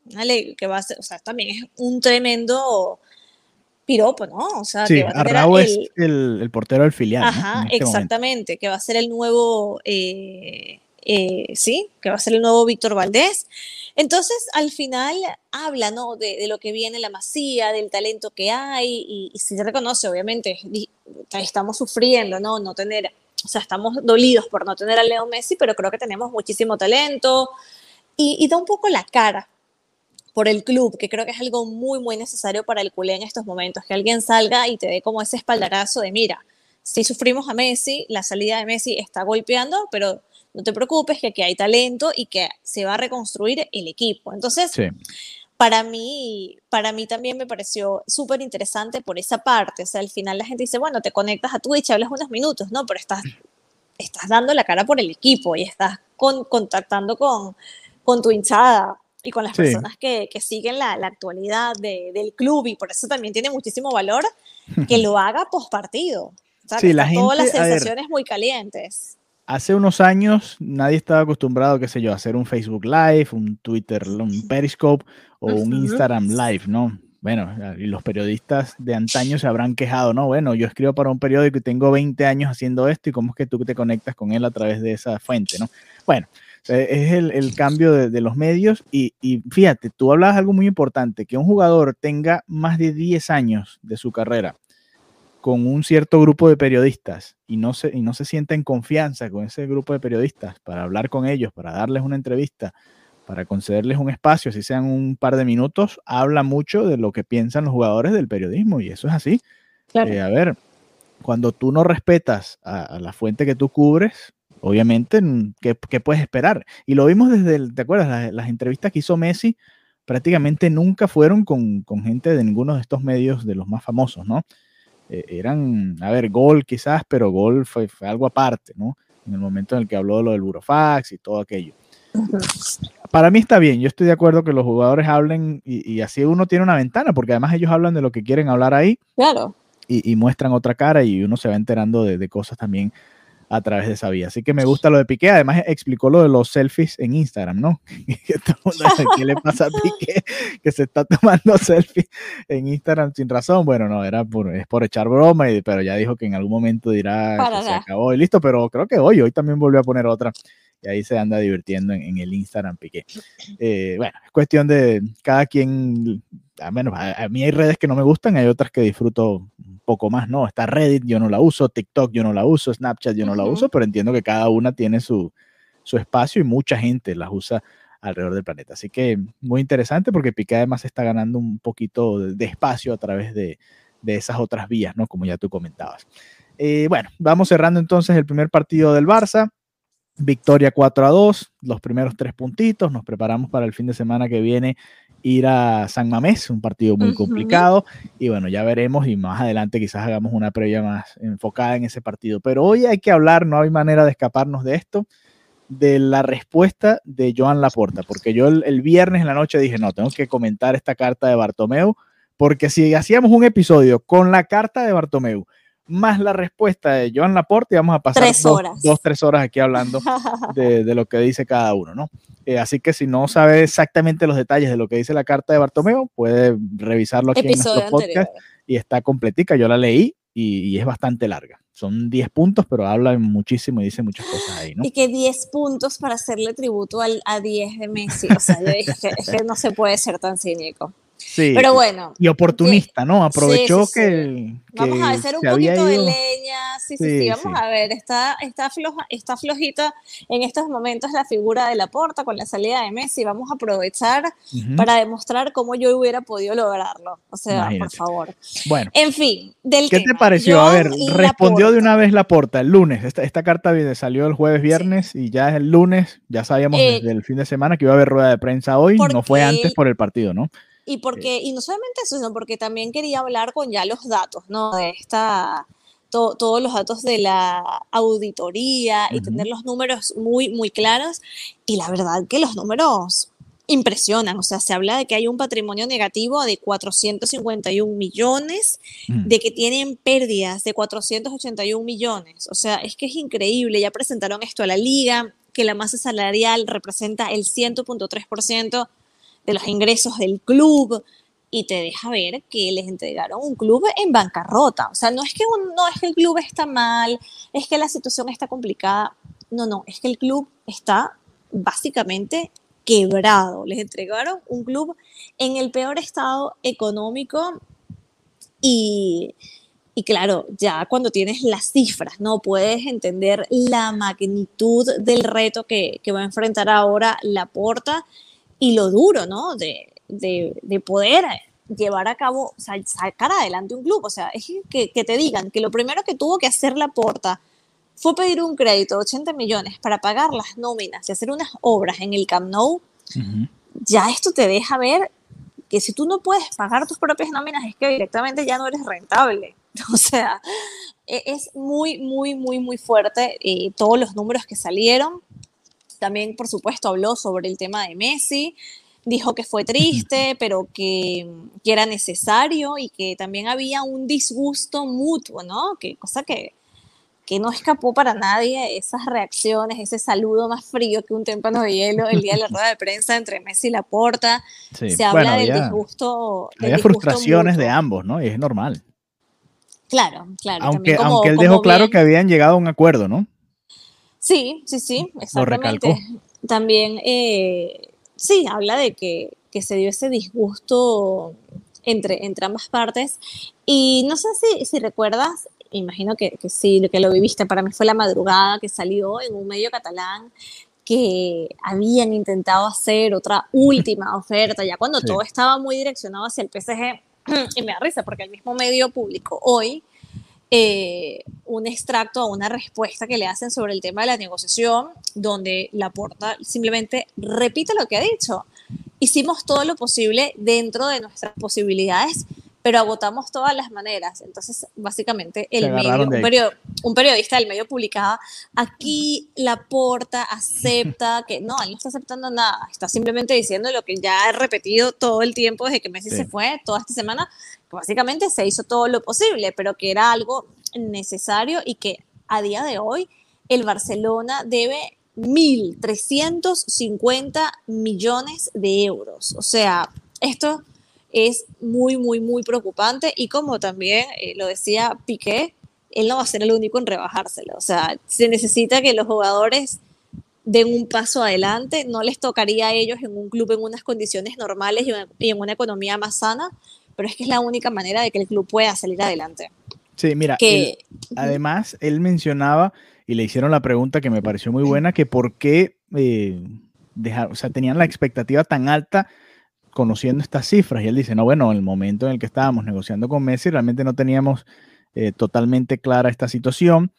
¿Vale? Que va a ser, o sea, también es un tremendo piropo, ¿no? O sea, que va a Arnau es el, portero del filial. Ajá, este exactamente, que va a ser el nuevo eh, eh, sí, que va a ser el nuevo Víctor Valdés. Entonces, al final habla, ¿no? De, lo que viene la masía, del talento que hay, y, y se reconoce, obviamente, estamos sufriendo, ¿no? No tener, o sea, estamos dolidos por no tener a Leo Messi, pero creo que tenemos muchísimo talento, y, y da un poco la cara por el club, que creo que es algo muy, muy necesario para el culé en estos momentos, que alguien salga y te dé como ese espaldarazo de, mira, si sufrimos a Messi, la salida de Messi está golpeando, pero no te preocupes, que aquí hay talento y que se va a reconstruir el equipo. Entonces, para, mí, para mí también me pareció súper interesante por esa parte. O sea, al final la gente dice, bueno, te conectas a Twitch, hablas unos minutos, ¿no? Pero estás, estás dando la cara por el equipo y estás con, contactando con, con tu hinchada y con las personas que, que, siguen la, la actualidad del club y por eso también tiene muchísimo valor que lo haga post partido. O sea, sí, la gente, todas las sensaciones muy calientes hace unos años nadie estaba acostumbrado, qué sé yo, a hacer un Facebook Live, un Twitter, un Periscope o un Instagram Live, ¿no? Bueno, y los periodistas de antaño se habrán quejado, ¿no? Bueno, yo escribo para un periódico y tengo 20 años haciendo esto y cómo es que tú te conectas con él a través de esa fuente, ¿no? Bueno, es el, cambio de, de, los medios y, y, fíjate, tú hablabas algo muy importante, que un jugador tenga más de 10 años de su carrera con un cierto grupo de periodistas y no, se, y no se sienta en confianza con ese grupo de periodistas para hablar con ellos, para darles una entrevista, para concederles un espacio, si sean un par de minutos, habla mucho de lo que piensan los jugadores del periodismo y eso es así. Eh, a ver, cuando tú no respetas a, la fuente que tú cubres, obviamente, ¿qué, ¿qué, puedes esperar? Y lo vimos desde, el, ¿te acuerdas? Las, las, entrevistas que hizo Messi prácticamente nunca fueron con, con gente de ninguno de estos medios de los más famosos, ¿no? Eh, eran, a ver, gol quizás, pero gol fue, fue, algo aparte, ¿no? En el momento en el que habló de lo del burofax y todo aquello. Para mí está bien, yo estoy de acuerdo que los jugadores hablen y, así uno tiene una ventana, porque además ellos hablan de lo que quieren hablar ahí. Claro. Y, muestran otra cara y uno se va enterando de, de cosas también a través de esa vía. Así que me gusta lo de Piqué. Además, explicó lo de los selfies en Instagram, ¿no? ¿Qué le pasa a Piqué que se está tomando selfies en Instagram sin razón? Bueno, no, era por, es por echar broma, y, pero ya dijo que en algún momento dirá que se acabó y listo. Pero creo que hoy, hoy también volvió a poner otra y ahí se anda divirtiendo en, el Instagram Piqué. Eh, bueno, es cuestión de cada quien, a, menos, a, mí hay redes que no me gustan, hay otras que disfruto poco más, ¿no? Está Reddit, yo no la uso, TikTok yo no la uso, Snapchat yo no la uso, pero entiendo que cada una tiene su, su espacio y mucha gente las usa alrededor del planeta. Así que muy interesante porque Piqué además está ganando un poquito de, espacio a través de, de, esas otras vías, ¿no? Como ya tú comentabas. Eh, bueno, vamos cerrando entonces el primer partido del Barça. Victoria 4 a 2, los primeros tres puntitos. Nos preparamos para el fin de semana que viene ir a San Mamés, un partido muy complicado. Y bueno, ya veremos y más adelante quizás hagamos una previa más enfocada en ese partido. Pero hoy hay que hablar, no hay manera de escaparnos de esto, de la respuesta de Joan Laporta, porque yo el, el viernes en la noche dije, no, tengo que comentar esta carta de Bartomeu, porque si hacíamos un episodio con la carta de Bartomeu más la respuesta de Joan Laporte y vamos a pasar dos, tres horas aquí hablando de, lo que dice cada uno, ¿no? Eh, así que si no sabe exactamente los detalles de lo que dice la carta de Bartomeo, puede revisarlo aquí en nuestro podcast y está completica, yo la leí y, es bastante larga. Son 10 puntos, pero habla muchísimo y dice muchas cosas ahí, ¿no? Y que 10 puntos para hacerle tributo al, a 10 de Messi, o sea, es que no se puede ser tan cínico. Sí, pero bueno. Y oportunista, ¿no? Aprovechó que, Vamos a hacer un poquito de leña. Sí, sí, sí, vamos a ver. Está, está, floja, está flojita en estos momentos la figura de la porta con la salida de Messi. Vamos a aprovechar para demostrar cómo yo hubiera podido lograrlo. O sea, por favor. Bueno. En fin, del ¿Qué te pareció? a ver, respondió de una vez la porta el lunes. Esta, esta carta salió el jueves, viernes y ya es el lunes. Ya sabíamos eh, desde el fin de semana que iba a haber rueda de prensa hoy. No fue antes por el partido, ¿no? Y porque, y no solamente eso, sino porque también quería hablar con ya los datos, ¿no? De esta, todos los datos de la auditoría y tener los números muy, muy claros. Y la verdad que los números impresionan, o sea, se habla de que hay un patrimonio negativo de 451 millones, de que tienen pérdidas de 481 millones, o sea, es que es increíble, ya presentaron esto a la liga, que la masa salarial representa el 100.3% de los ingresos del club y te deja ver que les entregaron un club en bancarrota. O sea, no es que, no es que el club está mal, es que la situación está complicada. No, no, es que el club está básicamente quebrado. Les entregaron un club en el peor estado económico y, y claro, ya cuando tienes las cifras, ¿no? Puedes entender la magnitud del reto que, que va a enfrentar ahora la porta y lo duro, ¿no? De, de, poder llevar a cabo, o sea, sacar adelante un club. O sea, es que, que, te digan que lo primero que tuvo que hacer la porta fue pedir un crédito de 80 millones para pagar las nóminas y hacer unas obras en el Camp Nou. Ya esto te deja ver que si tú no puedes pagar tus propias nóminas es que directamente ya no eres rentable. O sea, e, es muy, muy, muy, muy fuerte eh, todos los números que salieron. También, por supuesto, habló sobre el tema de Messi, dijo que fue triste, pero que, era necesario y que también había un disgusto mutuo, ¿no? Que cosa que, que no escapó para nadie esas reacciones, ese saludo más frío que un témpano de hielo el día de la rueda de prensa entre Messi y Laporta. Se habla del disgusto. Había frustraciones de ambos, ¿no? Y es normal. Claro, claro. Aunque, aunque él dejó claro que habían llegado a un acuerdo, ¿no? Sí, sí, sí, exactamente. También, eh, sí, habla de que, se dio ese disgusto entre, entre ambas partes. Y no sé si, si recuerdas, imagino que, que sí, que lo viviste, para mí fue la madrugada que salió en un medio catalán que habían intentado hacer otra última oferta, ya cuando todo estaba muy direccionado hacia el PSG, y me da risa porque el mismo medio público hoy eh, un extracto o una respuesta que le hacen sobre el tema de la negociación, donde la porta simplemente repite lo que ha dicho. Hicimos todo lo posible dentro de nuestras posibilidades, pero agotamos todas las maneras. Entonces, básicamente, el medio, un, periodista del medio publicaba, aquí la porta acepta que no, él no está aceptando nada, está simplemente diciendo lo que ya he repetido todo el tiempo desde que Messi se fue, toda esta semana, básicamente se hizo todo lo posible, pero que era algo necesario y que a día de hoy el Barcelona debe 1.350 millones de euros. O sea, esto es muy, muy, muy preocupante y como también eh, lo decía Piqué, él no va a ser el único en rebajárselo. O sea, se necesita que los jugadores den un paso adelante, no les tocaría a ellos en un club en unas condiciones normales y en una economía más sana, pero es que es la única manera de que el club pueda salir adelante. Sí, mira, que, además él mencionaba y le hicieron la pregunta que me pareció muy buena, que por qué eh, o sea, tenían la expectativa tan alta conociendo estas cifras. Y él dice, no, bueno, en el momento en el que estábamos negociando con Messi, realmente no teníamos eh, totalmente clara esta situación.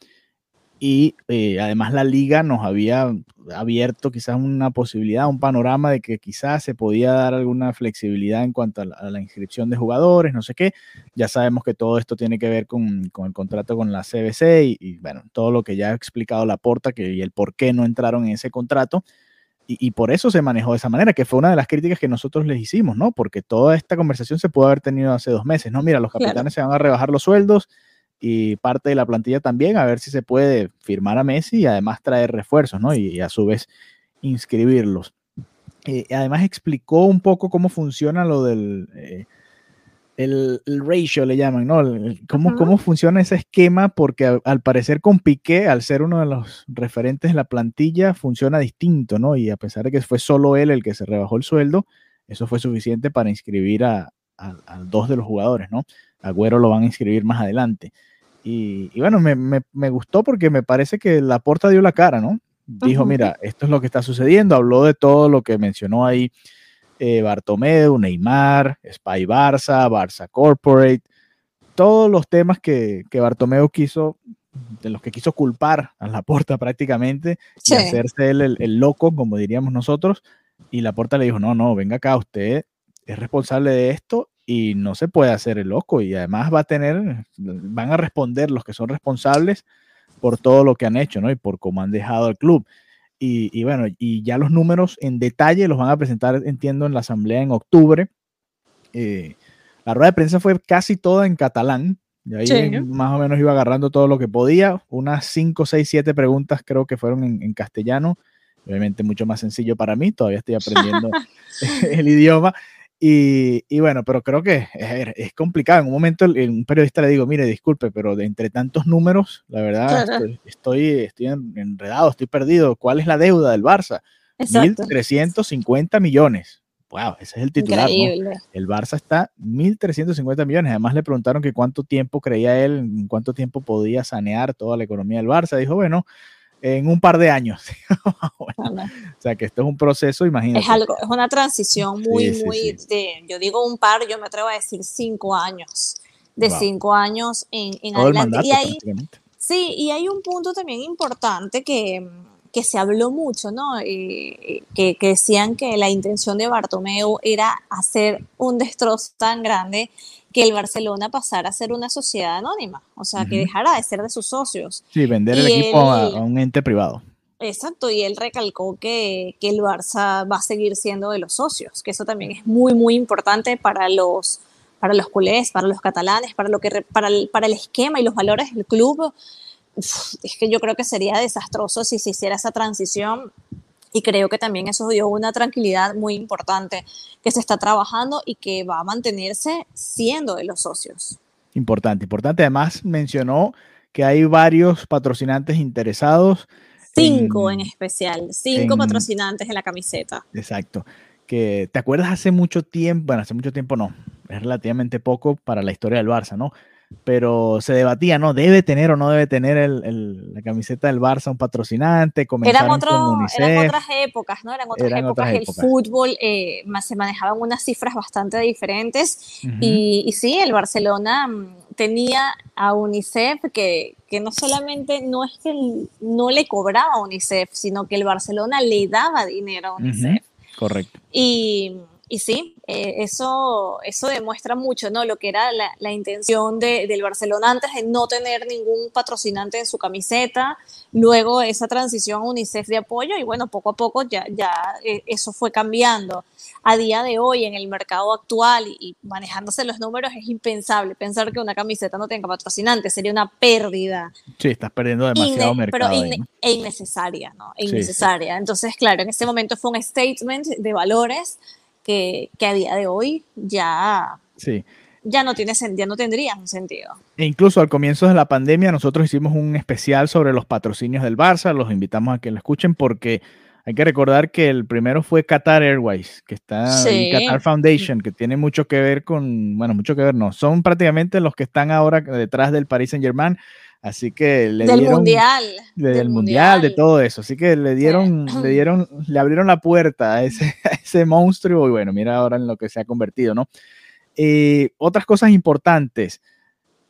Y eh, además la liga nos había abierto quizás una posibilidad, un panorama de que quizás se podía dar alguna flexibilidad en cuanto a la, inscripción de jugadores, no sé qué. Ya sabemos que todo esto tiene que ver con, con el contrato con la CBC y, bueno, todo lo que ya ha explicado la porta que, y el por qué no entraron en ese contrato. Y, y, por eso se manejó de esa manera, que fue una de las críticas que nosotros les hicimos, ¿no? Porque toda esta conversación se pudo haber tenido hace dos meses, ¿no? Mira, los capitanes se van a rebajar los sueldos, y parte de la plantilla también, a ver si se puede firmar a Messi y además traer refuerzos, ¿no? Y, a su vez inscribirlos. Eh, además explicó un poco cómo funciona lo del eh, el, ratio, le llaman, ¿no? cómo, cómo, funciona ese esquema, porque al, parecer con Piqué, al ser uno de los referentes de la plantilla, funciona distinto, ¿no? Y a pesar de que fue solo él el que se rebajó el sueldo, eso fue suficiente para inscribir a, a, a dos de los jugadores, ¿no? Agüero lo van a inscribir más adelante. Y, bueno, me, gustó porque me parece que la porta dio la cara, ¿no? Dijo, mira, esto es lo que está sucediendo, habló de todo lo que mencionó ahí eh, Bartomeu, Neymar, Spy Barça, Barça Corporate, todos los temas que, que Bartomeu quiso, de los que quiso culpar a la porta prácticamente, y hacerse él el, el, loco, como diríamos nosotros, y la porta le dijo, no, no, venga acá, usted es responsable de esto y no se puede hacer el loco y además va a tener, van a responder los que son responsables por todo lo que han hecho, ¿no? Y por cómo han dejado el club. Y, bueno, y ya los números en detalle los van a presentar, entiendo, en la asamblea en octubre. Eh, la rueda de prensa fue casi toda en catalán. Y ahí más o menos iba agarrando todo lo que podía. Unas 5, 6, 7 preguntas creo que fueron en, en castellano. Obviamente mucho más sencillo para mí, todavía estoy aprendiendo el idioma. Y, bueno, pero creo que es, complicado. En un momento un periodista le digo, mire, disculpe, pero de entre tantos números, la verdad, estoy, estoy, enredado, estoy perdido. ¿Cuál es la deuda del Barça? 1.350 millones. Wow, ese es el titular. El Barça está 1.350 millones. Además le preguntaron que cuánto tiempo creía él, en cuánto tiempo podía sanear toda la economía del Barça. Dijo, bueno, en un par de años. o sea que esto es un proceso, imagínate. Es algo, es una transición muy, muy de, yo digo un par, yo me atrevo a decir cinco años, de cinco años en, en adelante. y ahí, sí, y hay un punto también importante que, que se habló mucho, ¿no? Eh, que, que, decían que la intención de Bartomeu era hacer un destrozo tan grande que el Barcelona pasara a ser una sociedad anónima, o sea, que dejara de ser de sus socios. Sí, vender el equipo a, un ente privado. Exacto, y él recalcó que, que, el Barça va a seguir siendo de los socios, que eso también es muy, muy importante para los, para los culés, para los catalanes, para, lo que, para, el, para el esquema y los valores del club. es que yo creo que sería desastroso si se hiciera esa transición y creo que también eso dio una tranquilidad muy importante que se está trabajando y que va a mantenerse siendo de los socios. Importante, importante. Además mencionó que hay varios patrocinantes interesados. Cinco en, especial, cinco patrocinantes en la camiseta. Exacto. Que te acuerdas hace mucho tiempo, bueno, hace mucho tiempo no, es relativamente poco para la historia del Barça, ¿no? Pero se debatía, ¿no? ¿Debe tener o no debe tener el, la camiseta del Barça un patrocinante? Eran, otro, eran otras épocas, ¿no? Eran otras épocas. el fútbol eh, se manejaban unas cifras bastante diferentes y, y, sí, el Barcelona mm, tenía a UNICEF que, que no solamente no es que no le cobraba a UNICEF, sino que el Barcelona le daba dinero a UNICEF. Correcto. Y y sí, eh, eso, eso demuestra mucho, ¿no? Lo que era la, intención del Barcelona antes de no tener ningún patrocinante en su camiseta, luego esa transición a UNICEF de apoyo y bueno, poco a poco ya, ya eh, eso fue cambiando. A día de hoy, en el mercado actual y, manejándose los números, es impensable pensar que una camiseta no tenga patrocinante, sería una pérdida. Sí, estás perdiendo demasiado mercado. Pero e innecesaria, ¿no? E innecesaria. Entonces, claro, en ese momento fue un statement de valores que, a día de hoy ya, sí. ya, no tiene, ya no tendría un sentido. E incluso al comienzo de la pandemia nosotros hicimos un especial sobre los patrocinios del Barça, los invitamos a que lo escuchen porque hay que recordar que el primero fue Qatar Airways, que está en Qatar Foundation, que tiene mucho que ver con, bueno, mucho que ver, no, son prácticamente los que están ahora detrás del Paris Saint Germain, Así que le del dieron mundial, del, mundial, de todo eso. Así que le dieron, le dieron, le abrieron la puerta a ese, ese monstruo y bueno, mira ahora en lo que se ha convertido, ¿no? Eh, otras cosas importantes.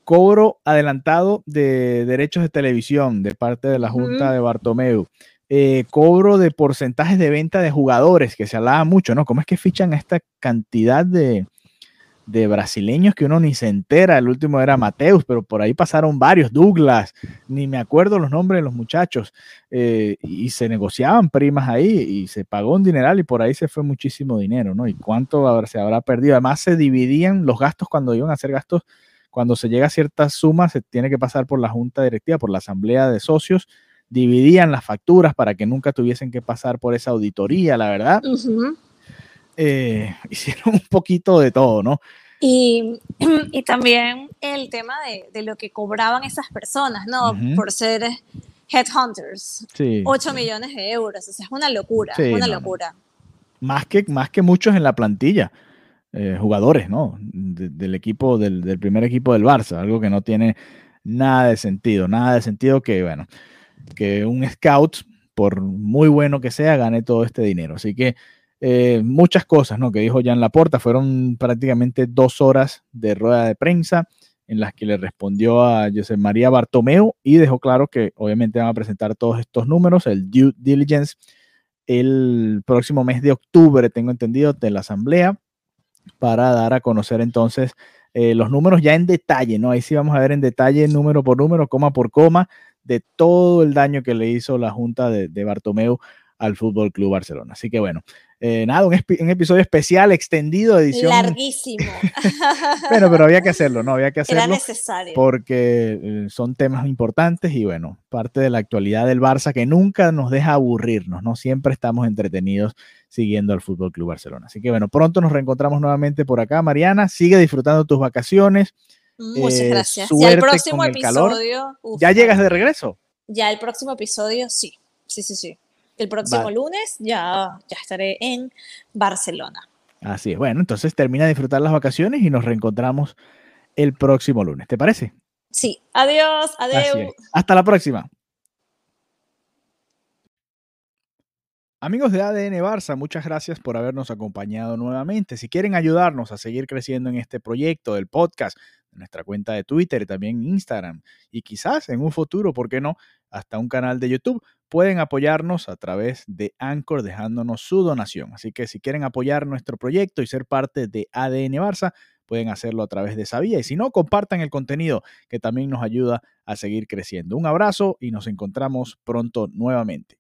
Cobro adelantado de derechos de televisión de parte de la Junta de Bartomeu. Eh, cobro de porcentajes de venta de jugadores, que se hablaba mucho, ¿no? ¿Cómo es que fichan esta cantidad de, de brasileños que uno ni se entera. El último era Mateus, pero por ahí pasaron varios, Douglas, ni me acuerdo los nombres de los muchachos. Eh, y se negociaban primas ahí y se pagó un dineral y por ahí se fue muchísimo dinero, ¿no? ¿Y cuánto se habrá perdido? Además se dividían los gastos cuando iban a hacer gastos. Cuando se llega a ciertas sumas, se tiene que pasar por la junta directiva, por la asamblea de socios, dividían las facturas para que nunca tuviesen que pasar por esa auditoría, la verdad. Eh, hicieron un poquito de todo, ¿no? Y, y también el tema de, de, lo que cobraban esas personas, ¿no? Por ser headhunters. Sí. 8 millones de euros, o sea, es una locura, una locura. Más, que, más que muchos en la plantilla, eh, jugadores, ¿no? del equipo, del, del, primer equipo del Barça, algo que no tiene nada de sentido, nada de sentido que, bueno, que un scout, por muy bueno que sea, gane todo este dinero. Así que eh, muchas cosas ¿no? que dijo Jan Laporta. Fueron prácticamente dos horas de rueda de prensa en las que le respondió a José María Bartomeu y dejó claro que obviamente van a presentar todos estos números, el due diligence, el próximo mes de octubre, tengo entendido, de la asamblea, para dar a conocer entonces eh, los números ya en detalle, ¿no? Ahí sí vamos a ver en detalle, número por número, coma por coma, de todo el daño que le hizo la Junta de, de Bartomeu al Fútbol Club Barcelona. Así que bueno, eh, nada, un, episodio especial, extendido, edición. Larguísimo. bueno, pero había que hacerlo, ¿no? Había que hacerlo. Era necesario. Porque eh, son temas importantes y bueno, parte de la actualidad del Barça que nunca nos deja aburrirnos, ¿no? Siempre estamos entretenidos siguiendo al Fútbol Club Barcelona. Así que bueno, pronto nos reencontramos nuevamente por acá, Mariana. Sigue disfrutando tus vacaciones. Muchas eh, gracias. Ya el próximo episodio. ¿Ya llegas de regreso? Ya el próximo episodio, sí. Sí, sí, sí. El próximo lunes ya, ya estaré en Barcelona. Así es. Bueno, entonces termina de disfrutar las vacaciones y nos reencontramos el próximo lunes. ¿Te parece? Sí. Adiós. Adiós. Hasta la próxima. Amigos de ADN Barça, muchas gracias por habernos acompañado nuevamente. Si quieren ayudarnos a seguir creciendo en este proyecto del podcast, nuestra cuenta de Twitter y también Instagram, y quizás en un futuro, ¿por qué no?, hasta un canal de YouTube, pueden apoyarnos a través de Anchor dejándonos su donación. Así que si quieren apoyar nuestro proyecto y ser parte de ADN Barça, pueden hacerlo a través de esa vía. Y si no, compartan el contenido que también nos ayuda a seguir creciendo. Un abrazo y nos encontramos pronto nuevamente.